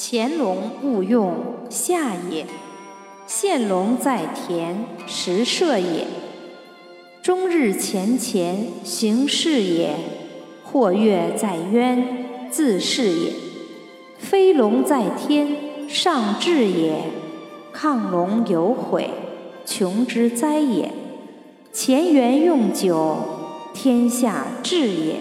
潜龙勿用下也，现龙在田时射也。终日前乾行事也，或跃在渊自是也。飞龙在天上至也，亢龙有悔穷之灾也。乾元用久，天下治也。